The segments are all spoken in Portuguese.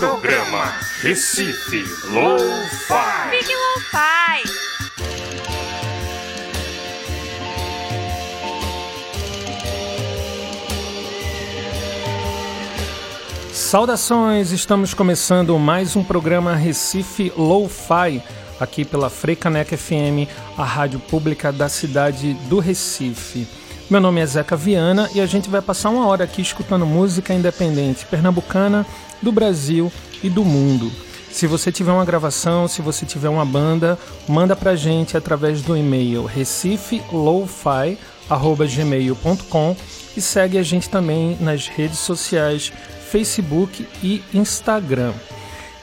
Programa Recife Lo-Fi. Fique Lo-Fi. Saudações, estamos começando mais um programa Recife Lo-Fi, aqui pela Freicaneca FM, a rádio pública da cidade do Recife. Meu nome é Zeca Viana e a gente vai passar uma hora aqui escutando música independente pernambucana, do Brasil e do mundo. Se você tiver uma gravação, se você tiver uma banda, manda pra gente através do e-mail recifelofi@gmail.com e segue a gente também nas redes sociais Facebook e Instagram.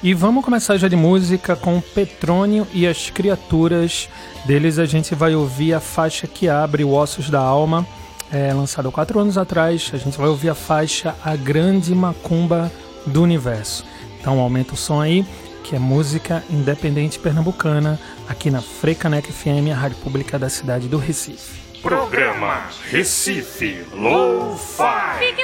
E vamos começar já de música com Petrônio e as Criaturas. Deles a gente vai ouvir a faixa que abre o Ossos da Alma, é, lançada quatro anos atrás. A gente vai ouvir a faixa A Grande Macumba do Universo. Então aumenta o som aí, que é música independente pernambucana, aqui na Frecanec FM, a rádio pública da cidade do Recife. Programa Recife Lo-Fi. Fique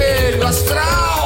espelho astral.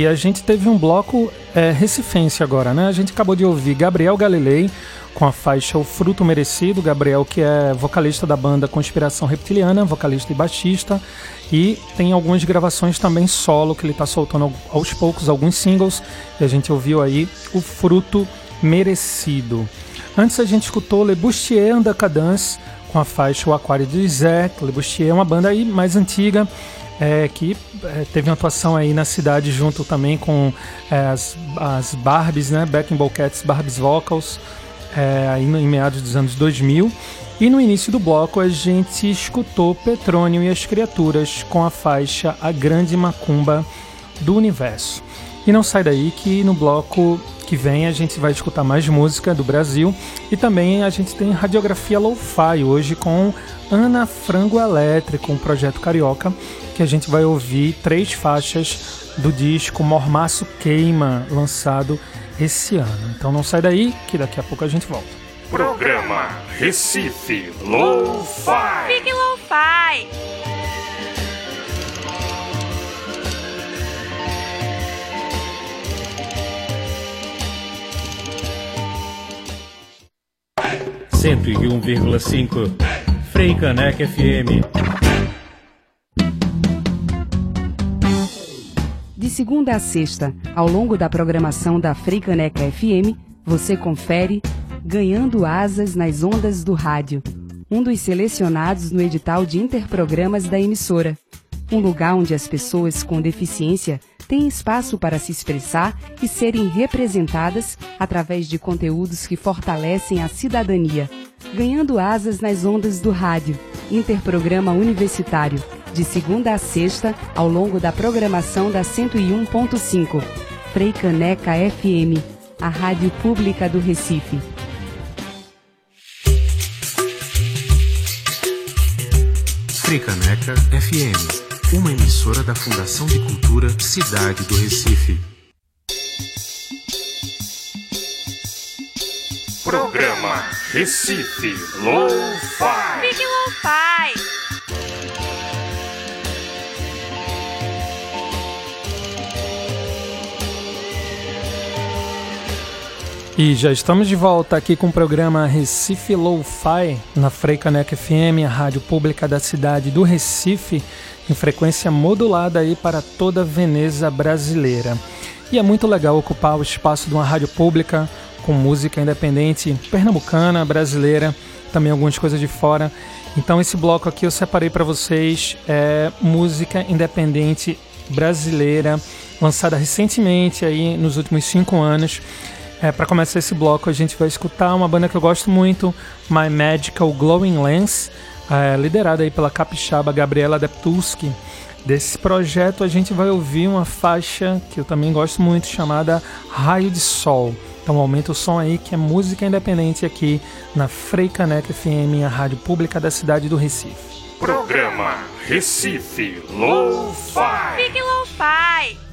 E a gente teve um bloco é, recifense agora, né? A gente acabou de ouvir Gabriel Galilei com a faixa O Fruto Merecido. Gabriel, que é vocalista da banda Conspiração Reptiliana, vocalista e baixista. E tem algumas gravações também solo que ele está soltando aos poucos, alguns singles. E a gente ouviu aí O Fruto Merecido. Antes a gente escutou Le Bustier and the Cadence com a faixa O Aquário de Zé. Le Bustier é uma banda aí mais antiga é, que é, teve uma atuação aí na cidade junto também com é, as, as Barbies, né? Back in Cats Barbies Vocals, é, aí em meados dos anos 2000. E no início do bloco a gente escutou Petrônio e as Criaturas com a faixa A Grande Macumba do Universo. E não sai daí que no bloco que vem a gente vai escutar mais música do Brasil e também a gente tem radiografia lo-fi hoje com Ana Frango Elétrico, um projeto carioca que a gente vai ouvir três faixas do disco Mormaço Queima, lançado esse ano. Então não sai daí que daqui a pouco a gente volta. Programa Recife Lo-Fi. Fique Lo-Fi. Cento e um vírgula cinco Frei Caneca FM. De segunda a sexta, ao longo da programação da Freicaneca FM, você confere Ganhando Asas nas Ondas do Rádio, um dos selecionados no edital de interprogramas da emissora. Um lugar onde as pessoas com deficiência têm espaço para se expressar e serem representadas através de conteúdos que fortalecem a cidadania. Ganhando Asas nas Ondas do Rádio, interprograma universitário de segunda a sexta, ao longo da programação da 101.5. Frei Caneca FM, a rádio pública do Recife. Caneca FM, uma emissora da Fundação de Cultura Cidade do Recife. Programa Recife Lo-Fi. Fique Lo-Fi. E já estamos de volta aqui com o programa Recife Lo-Fi na Freicaneca FM, a rádio pública da cidade do Recife, em frequência modulada aí para toda a Veneza brasileira. E é muito legal ocupar o espaço de uma rádio pública com música independente pernambucana, brasileira, também algumas coisas de fora. Então esse bloco aqui eu separei para vocês é música independente brasileira, lançada recentemente aí nos últimos cinco anos. É, para começar esse bloco, a gente vai escutar uma banda que eu gosto muito, My Magical Glowing Lens, é, liderada aí pela capixaba Gabriela Deptuski. Desse projeto, a gente vai ouvir uma faixa que eu também gosto muito, chamada Raio de Sol. Então aumenta o som aí, que é música independente aqui na Freicaneca FM, a rádio pública da cidade do Recife. Programa Recife Lo-Fi. Fique Lo-Fi.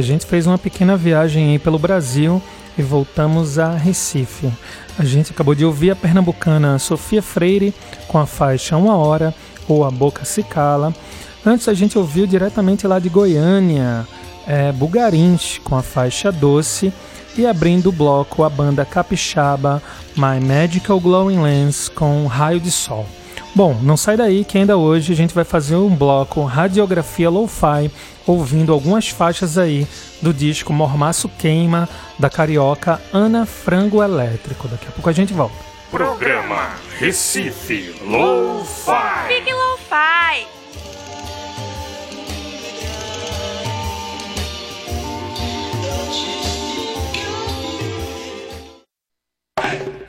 A gente fez uma pequena viagem aí pelo Brasil e voltamos a Recife. A gente acabou de ouvir a pernambucana Sofia Freire com a faixa Uma Hora ou A Boca Se Cala. Antes a gente ouviu diretamente lá de Goiânia, é, Bugarins com a faixa Doce e abrindo o bloco a banda capixaba My Magical Glowing Lens com Raio de Sol. Bom, não sai daí que ainda hoje a gente vai fazer um bloco Radiografia Lo-Fi, ouvindo algumas faixas aí do disco Mormaço Queima, da carioca Ana Frango Elétrico. Daqui a pouco a gente volta. Programa Recife Lo-Fi. Big Lo-Fi.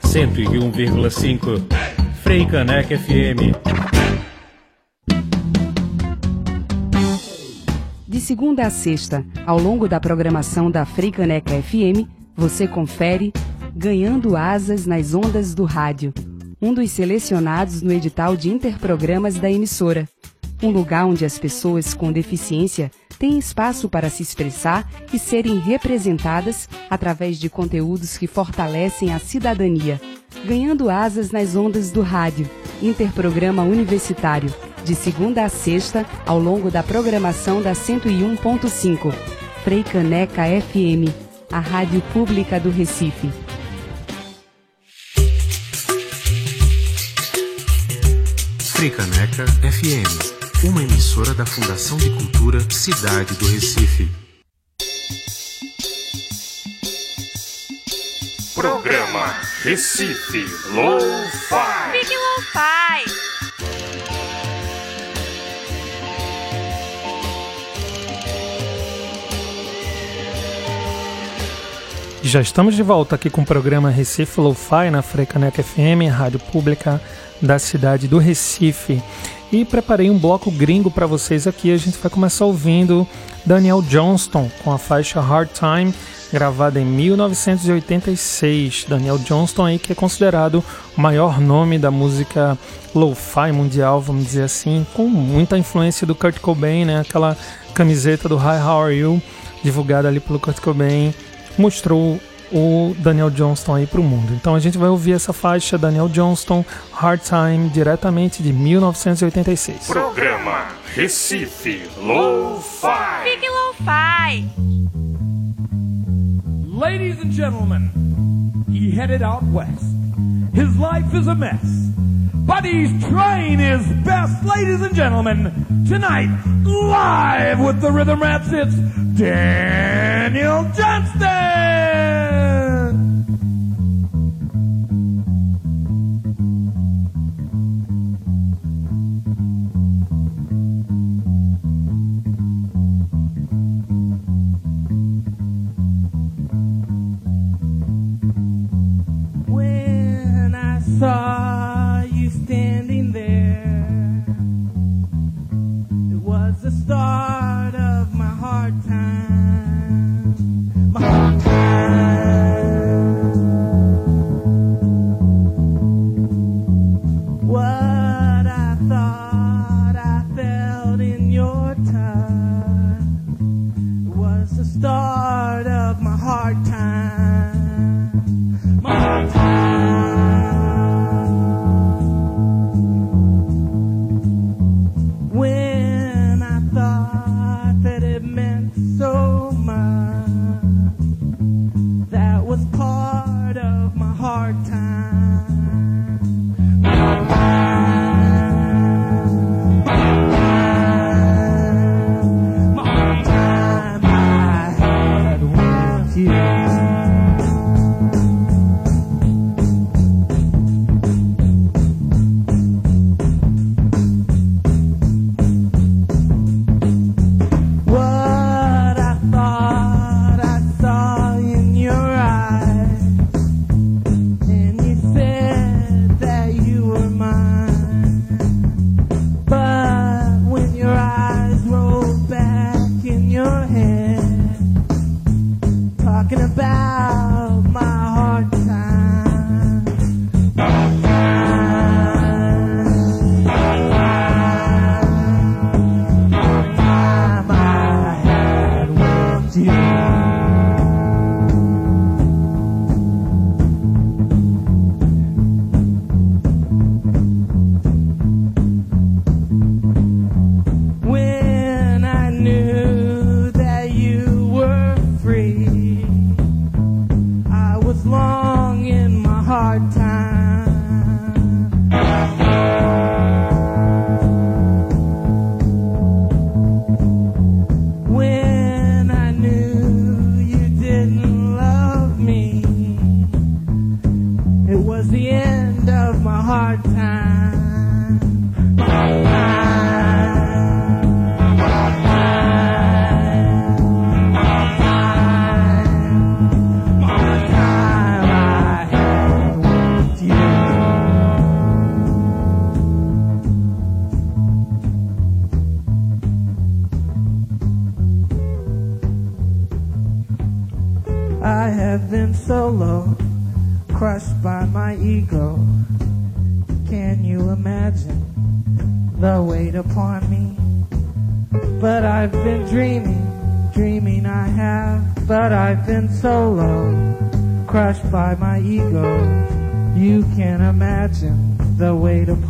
Cento e um vírgula cinco Frei Caneca FM. De segunda a sexta, ao longo da programação da Freicaneca FM, você confere Ganhando Asas nas Ondas do Rádio, um dos selecionados no edital de interprogramas da emissora. Um lugar onde as pessoas com deficiência têm espaço para se expressar e serem representadas através de conteúdos que fortalecem a cidadania. Ganhando asas nas ondas do rádio, interprograma universitário, de segunda a sexta, ao longo da programação da 101.5. Freicaneca FM, a rádio pública do Recife. Fricaneca FM, uma emissora da Fundação de Cultura Cidade do Recife. Programa Recife Lo-Fi. Big Lo-Fi. Já estamos de volta aqui com o programa Recife Lo-Fi na Frecaneca FM, rádio pública da cidade do Recife. E preparei um bloco gringo para vocês aqui. A gente vai começar ouvindo Daniel Johnston com a faixa Hard Time, gravada em 1986. Daniel Johnston aí que é considerado o maior nome da música lo-fi mundial, vamos dizer assim, com muita influência do Kurt Cobain, né? Aquela camiseta do Hi How Are You, divulgada ali pelo Kurt Cobain, mostrou o Daniel Johnston aí para o mundo. Então a gente vai ouvir essa faixa Daniel Johnston Hard Time diretamente de 1986. Programa Recife Lo-Fi. Big Lo-Fi. Ladies and gentlemen, he headed out west. His life is a mess, but he's trying his best. Ladies and gentlemen, tonight, live with the Rhythm Rats, it's Daniel Johnston!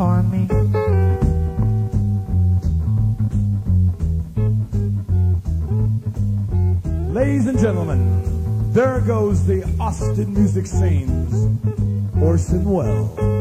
me? Ladies and gentlemen, there goes the Austin music scenes. Orson Welles.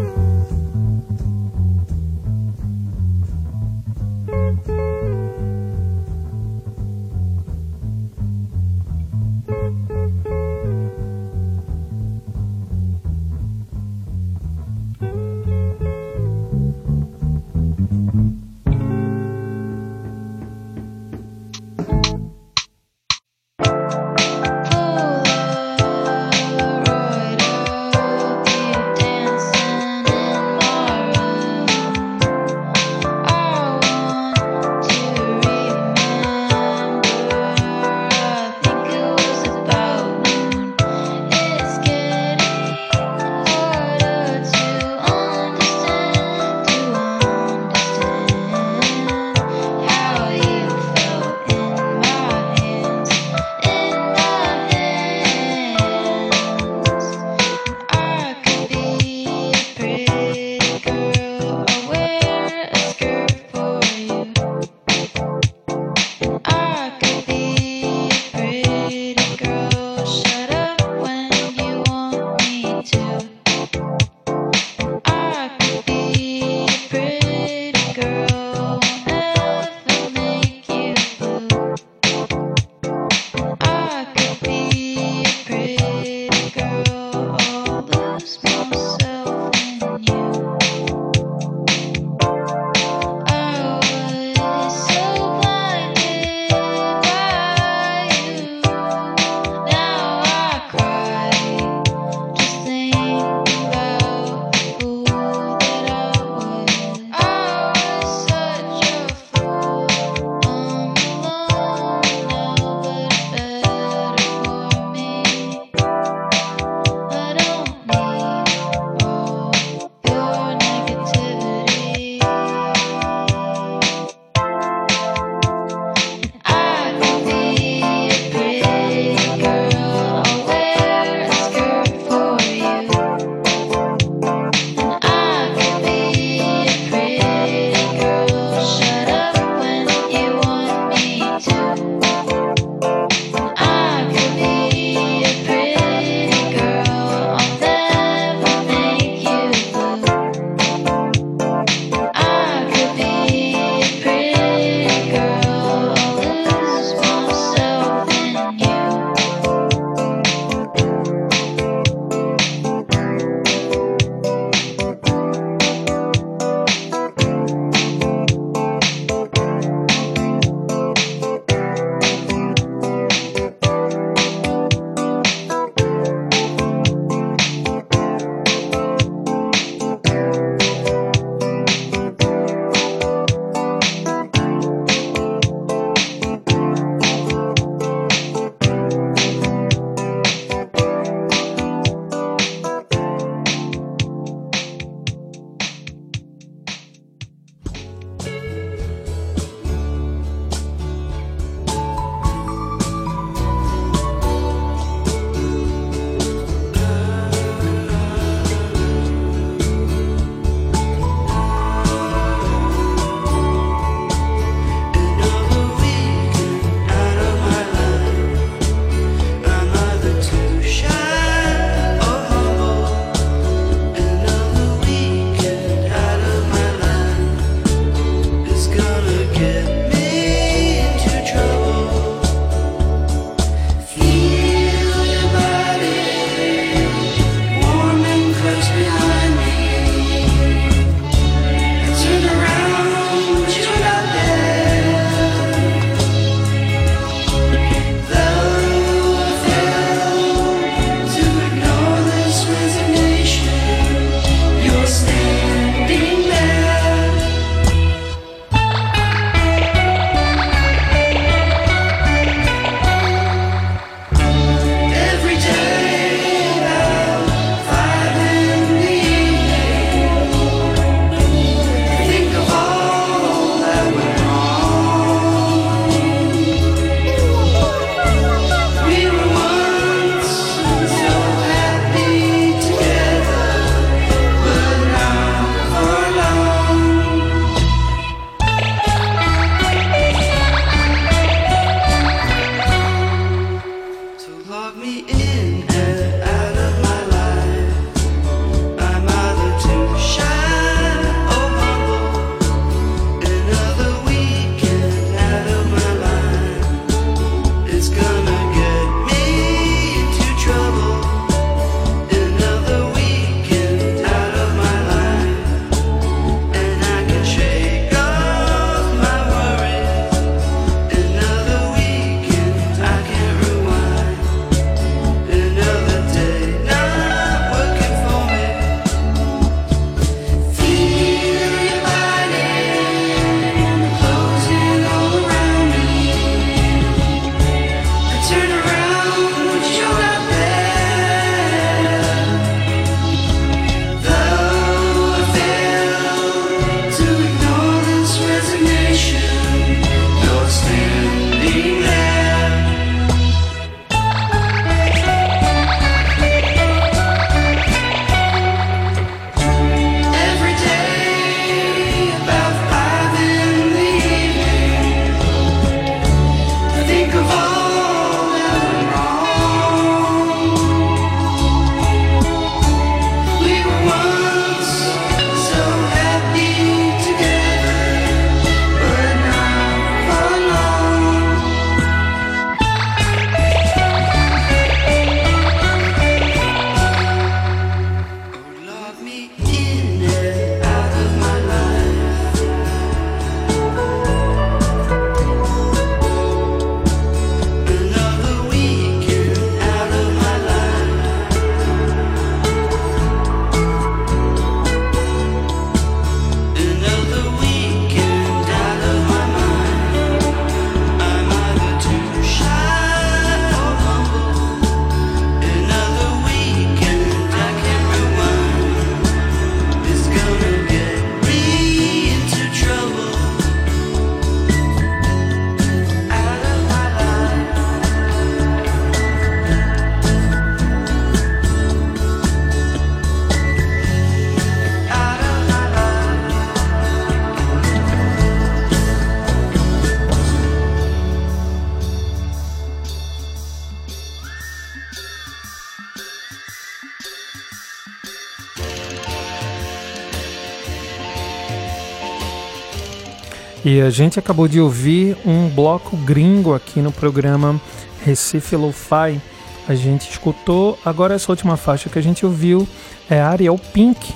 E a gente acabou de ouvir um bloco gringo aqui no programa Recife Lo-Fi. A gente escutou, agora essa última faixa que a gente ouviu é Ariel Pink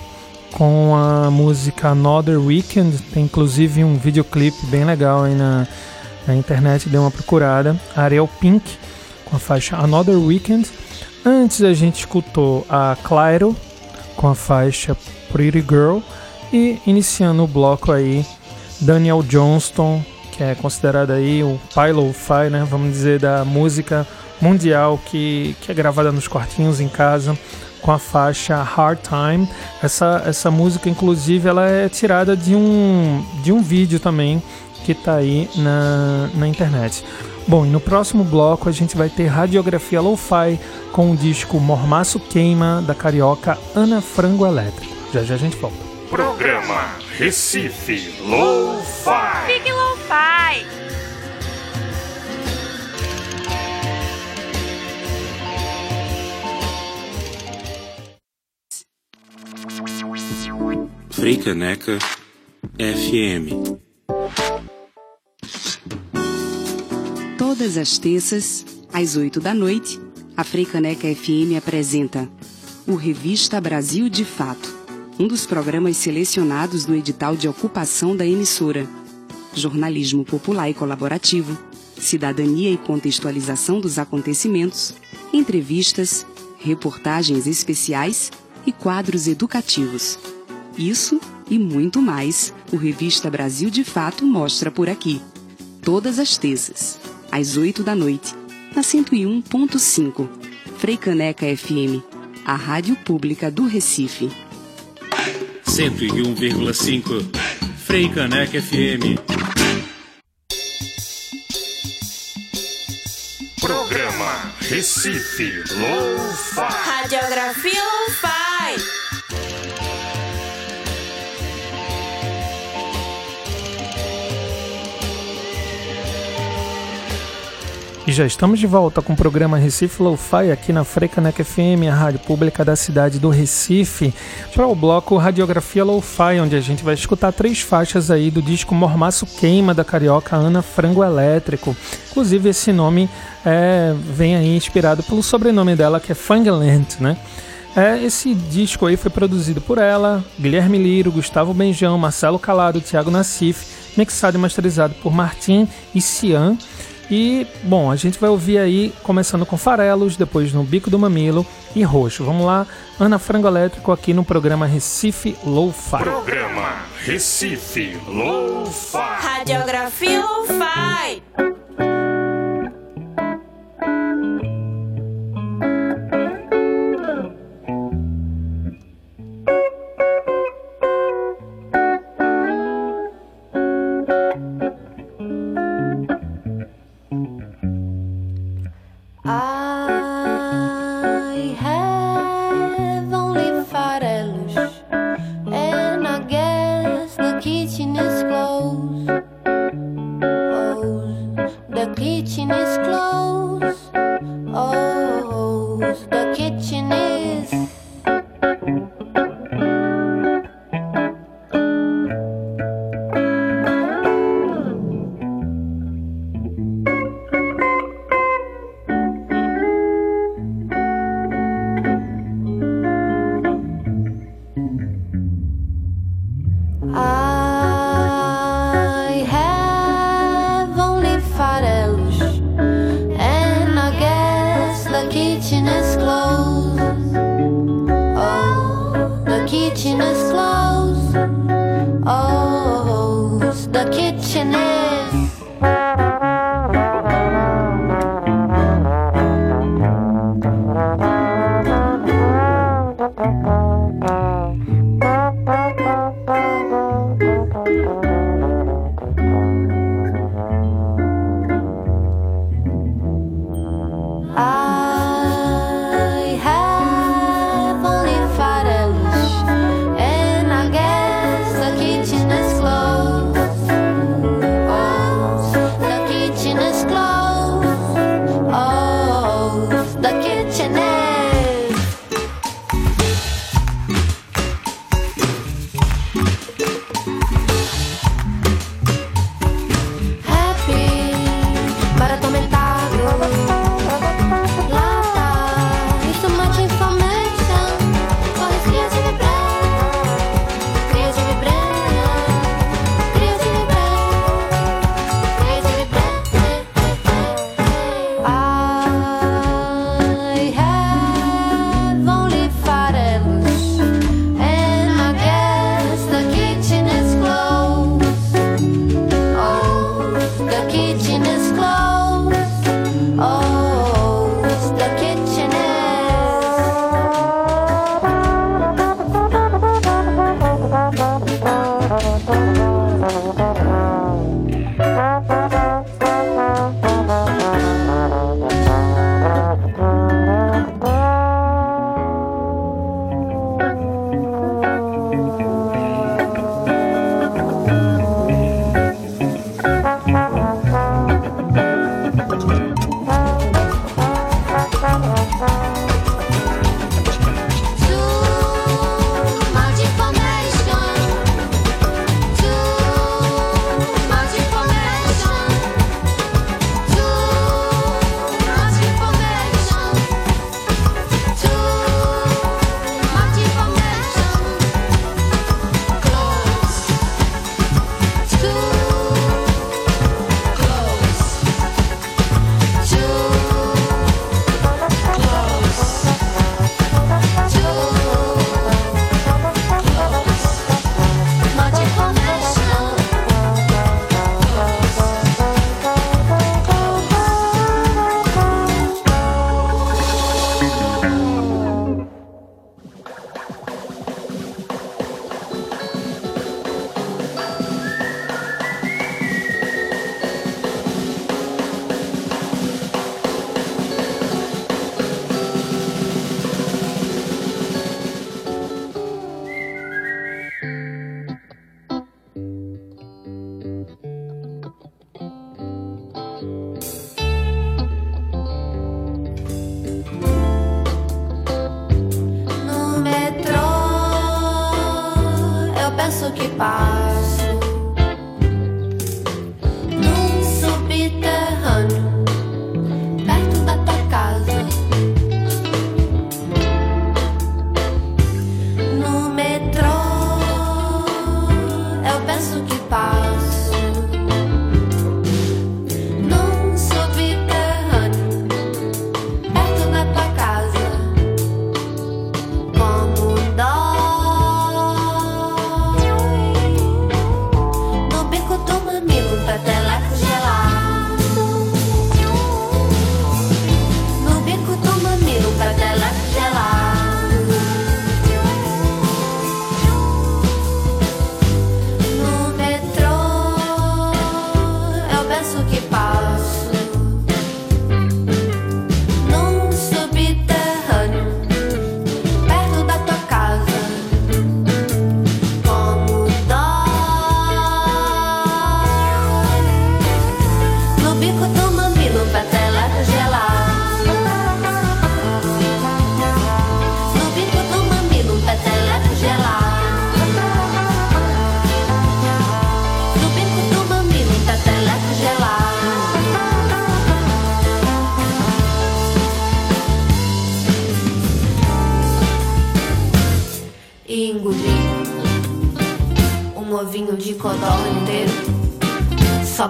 com a música Another Weekend. Tem inclusive um videoclipe bem legal aí na, na internet, dê uma procurada. Ariel Pink com a faixa Another Weekend. Antes a gente escutou a Clairo com a faixa Pretty Girl e iniciando o bloco aí Daniel Johnston, que é considerado aí o pai lo-fi, né, vamos dizer, da música mundial que, que é gravada nos quartinhos em casa com a faixa Hard Time. Essa, essa música, inclusive, ela é tirada de um, de um vídeo também que está aí na, na internet. Bom, e no próximo bloco a gente vai ter radiografia lo-fi com o disco Mormaço Queima da carioca Ana Frango Elétrico. Já já a gente volta. Programa Recife Lo-Fi. Fique Lo-Fi. Freicaneca FM. Todas as terças, às 8 da noite, a Freicaneca FM apresenta o Revista Brasil de Fato, um dos programas selecionados no edital de ocupação da emissora. Jornalismo popular e colaborativo, cidadania e contextualização dos acontecimentos, entrevistas, reportagens especiais e quadros educativos. Isso e muito mais o Revista Brasil de Fato mostra por aqui. Todas as terças, às 8 da noite, na 101.5, Freicaneca FM, a rádio pública do Recife. 101,5 Freicaneca FM. Programa Recife Lo-Fi. Radiografia Lo-Fi. E já estamos de volta com o programa Recife Lo-Fi aqui na Frecanec FM, a rádio pública da cidade do Recife, para o bloco Radiografia Lo-Fi, onde a gente vai escutar três faixas aí do disco Mormaço Queima da carioca Ana Frango Elétrico. Inclusive esse nome é, vem aí inspirado pelo sobrenome dela que é Fangland, né? É, esse disco aí foi produzido por ela, Guilherme Liro, Gustavo Benjão, Marcelo Calado, Thiago Nassif, mixado e masterizado por Martim e Cian. E, bom, a gente vai ouvir aí, começando com Farelos, depois no Bico do Mamilo e Roxo. Vamos lá, Ana Frango Elétrico aqui no programa Recife Lo-Fi. Programa Recife Lo-Fi. Radiografia Lo-Fi.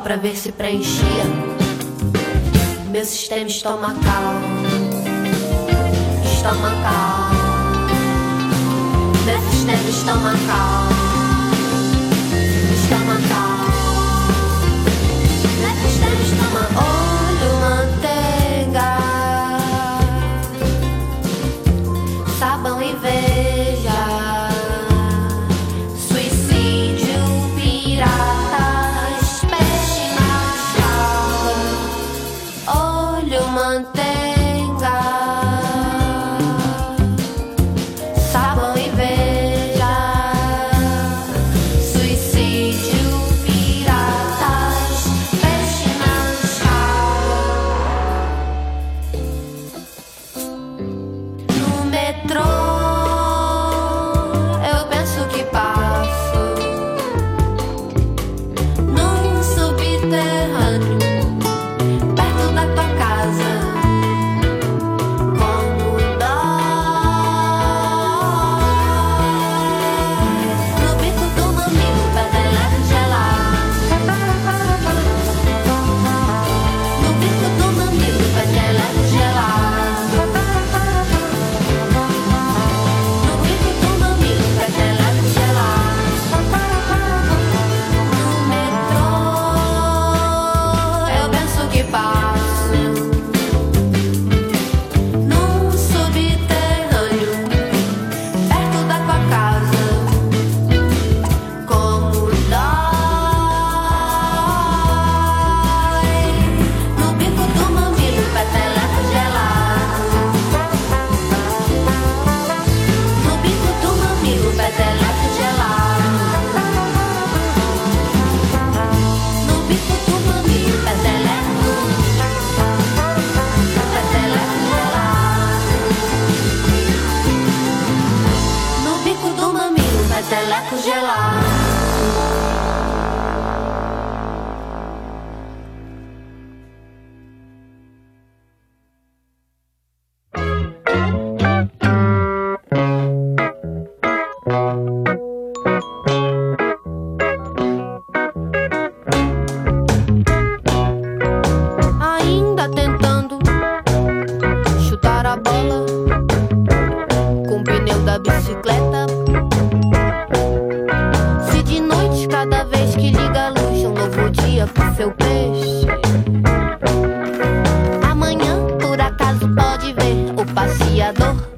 pra ver se preenchia meu sistema estomacal. Estomacal. Meu sistema estomacal. de o passeador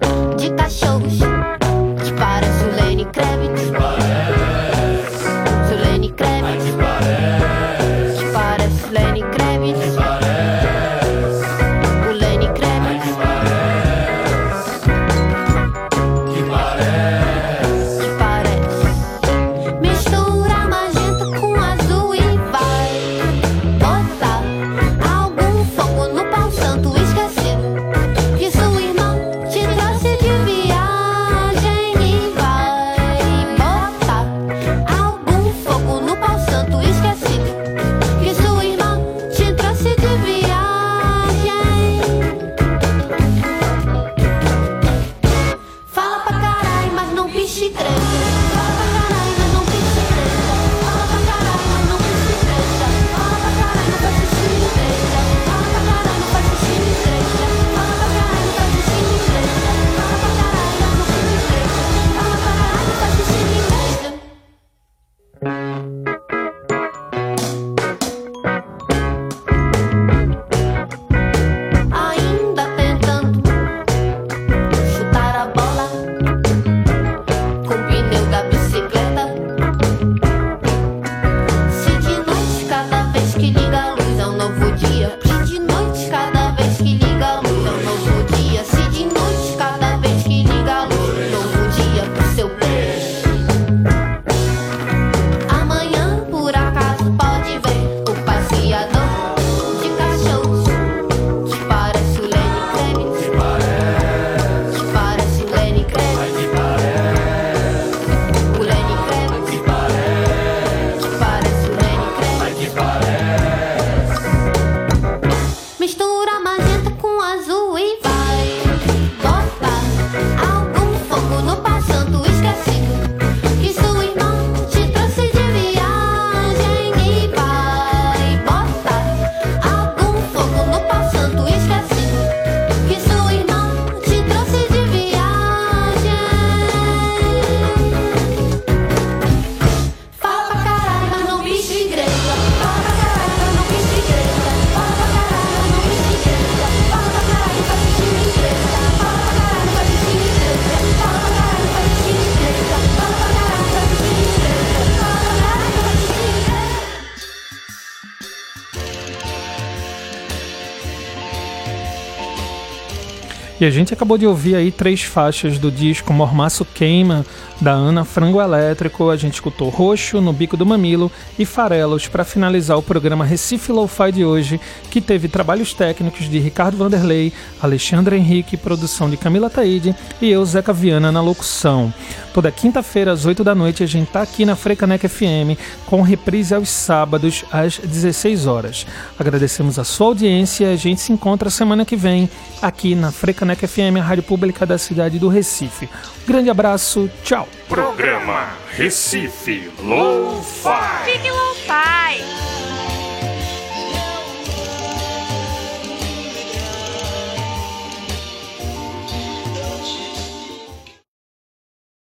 A gente acabou de ouvir aí três faixas do disco Mormaço Queima, da Ana Frango Elétrico. A gente escutou Roxo, No Bico do Mamilo e Farelos para finalizar o programa Recife Lo-Fi de hoje, que teve trabalhos técnicos de Ricardo Vanderlei, Alexandre Henrique, produção de Camila Taide e eu, Zeca Viana, na locução. Toda quinta-feira, às 8 da noite, a gente tá aqui na Frecanec FM, com reprise aos sábados, às 16 horas. Agradecemos a sua audiência e a gente se encontra semana que vem aqui na Frecanec FM, a rádio pública da cidade do Recife. Grande abraço, tchau! Programa Recife Low fi Fique low fi